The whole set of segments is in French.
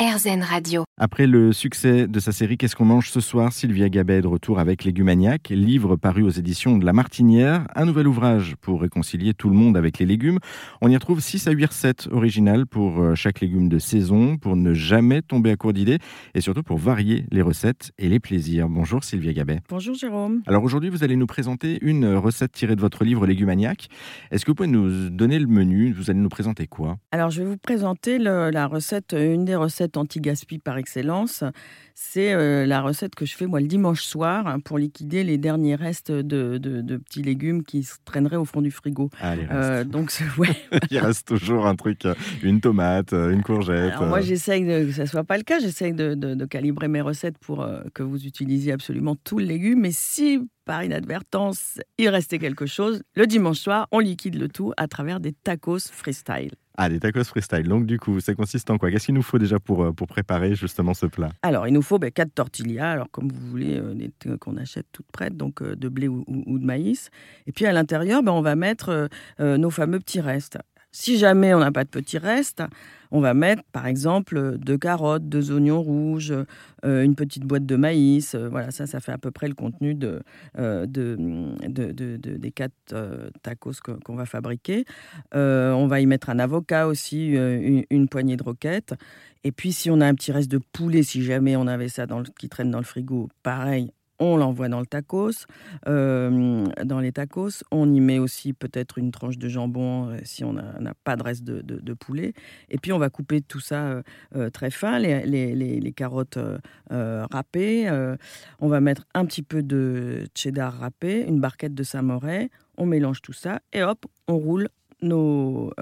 RZN Radio. Après le succès de sa série Qu'est-ce qu'on mange ce soir, Sylvia Gabet est de retour avec Légumaniac, livre paru aux éditions de La Martinière, un nouvel ouvrage pour réconcilier tout le monde avec les légumes. On y retrouve 6 à 8 recettes originales pour euh, chaque légume de saison, pour ne jamais tomber à court d'idées et surtout pour varier les recettes et les plaisirs. Bonjour Sylvia Gabet. Bonjour Jérôme. Alors aujourd'hui, vous allez nous présenter une recette tirée de votre livre Légumaniac. Est-ce que vous pouvez nous donner le menu? Vous allez nous présenter quoi? Alors je vais vous présenter le- la recette, une des recettes anti-gaspi par excellence. C'est euh, la recette que je fais moi le dimanche soir hein, pour liquider les derniers restes de, de- de petits légumes qui se traîneraient au fond du frigo. Ah, il reste. Euh, donc ouais. il reste toujours un truc, euh, une tomate, une courgette. Alors, moi j'essaye que ça soit pas le cas. J'essaye de, de- de calibrer mes recettes pour euh, que vous utilisiez absolument tout le légume. Mais si par inadvertance il restait quelque chose, le dimanche soir on liquide le tout à travers des tacos freestyle. Ah, des tacos freestyle. Donc, du coup, ça consiste en quoi? Qu'est-ce qu'il nous faut déjà pour, euh, pour préparer justement ce plat? Alors, il nous faut ben, 4 tortillas, alors comme vous voulez, euh, qu'on achète toutes prêtes, donc euh, de blé ou, ou- de maïs. Et puis à l'intérieur, ben, on va mettre nos fameux petits restes. Si jamais on n'a pas de petits restes, on va mettre par exemple deux carottes, deux oignons rouges, euh, une petite boîte de maïs. euh, voilà, ça, ça fait à peu près le contenu de, euh, de, de- de- de- des quatre tacos qu'on va fabriquer. On va y mettre un avocat aussi, une, poignée de roquettes. Et puis, si on a un petit reste de poulet, si jamais on avait ça qui traîne dans le frigo, pareil, on l'envoie dans le tacos, euh, dans les tacos. On y met aussi peut-être une tranche de jambon euh, si on n'a pas de reste de, poulet. Et puis, on va couper tout ça euh, très fin, les, carottes râpées. on va mettre un petit peu de cheddar râpé, une barquette de samouraï. On mélange tout ça et hop, on roule nos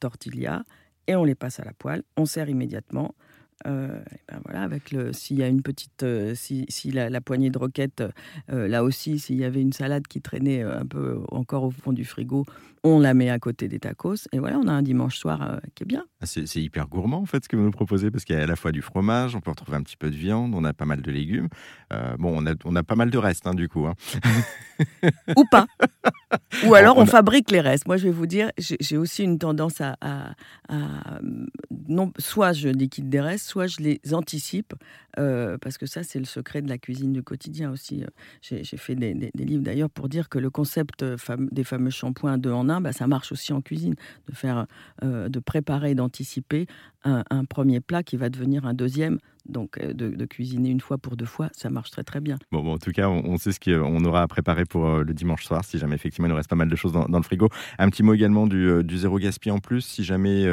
tortillas et on les passe à la poêle. On sert immédiatement. Euh, ben voilà, avec le, s'il y a une petite, euh, si, si la, la poignée de roquette, euh, là aussi, s'il y avait une salade qui traînait un peu encore au fond du frigo, on la met à côté des tacos. Et voilà, on a un dimanche soir qui est bien. Ah, C'est hyper gourmand en fait ce que vous nous proposez parce qu'il y a à la fois du fromage, on peut retrouver un petit peu de viande, on a pas mal de légumes. Bon, on a, on a pas mal de restes hein, du coup. hein. Ou pas. Ou alors On fabrique les restes. Moi, je vais vous dire, j'ai aussi une tendance à, à- à- non, soit je liquide des restes, soit je les anticipe, euh, parce que ça, c'est le secret de la cuisine du quotidien aussi. J'ai fait des, des- des livres d'ailleurs pour dire que le concept euh, des fameux shampoings deux en un, bah, ça marche aussi en cuisine, de faire, euh, de préparer, d'anticiper un, un premier plat qui va devenir un deuxième. Donc, euh, de, cuisiner une fois pour deux fois, ça marche très très bien. Bon, en tout cas, on, sait ce qu'on aura à préparer pour euh, le dimanche soir si jamais effectivement il nous reste pas mal de choses dans, le frigo. Un petit mot également du, euh, zéro gaspille en plus si jamais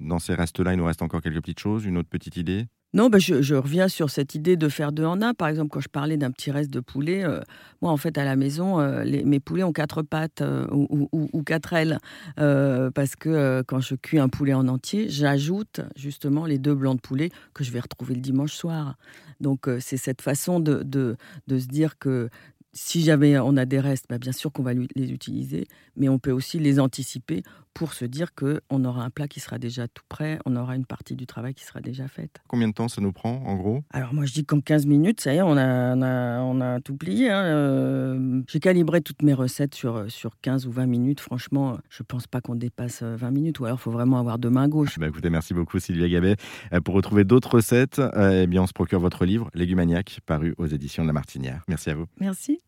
dans ces restes-là il nous reste encore quelques petites choses, une autre petite idée? Non, ben je, reviens sur cette idée de faire deux en un. Par exemple, quand je parlais d'un petit reste de poulet, euh, moi, en fait, à la maison, euh, mes poulets ont quatre pattes euh, ou, quatre ailes. Parce que quand je cuis un poulet en entier, j'ajoute justement les deux blancs de poulet que je vais retrouver le dimanche soir. Donc, c'est cette façon de, de, de se dire que si jamais on a des restes, ben, bien sûr qu'on va les utiliser, mais on peut aussi les anticiper pour se dire qu'on aura un plat qui sera déjà tout prêt, on aura une partie du travail qui sera déjà faite. Combien de temps ça nous prend en gros? Alors moi je dis qu'en 15 minutes, ça y est, on a, on a, on a tout plié. hein. Euh, J'ai calibré toutes mes recettes sur, sur 15 ou 20 minutes. Franchement, je pense pas qu'on dépasse euh, 20 minutes. Ou alors il faut vraiment avoir deux mains gauches. Bah, écoutez, merci beaucoup Sylvia Gabet. Euh, pour retrouver d'autres recettes, euh, eh bien on se procure votre livre Légumaniac paru aux éditions de La Martinière. Merci à vous. Merci.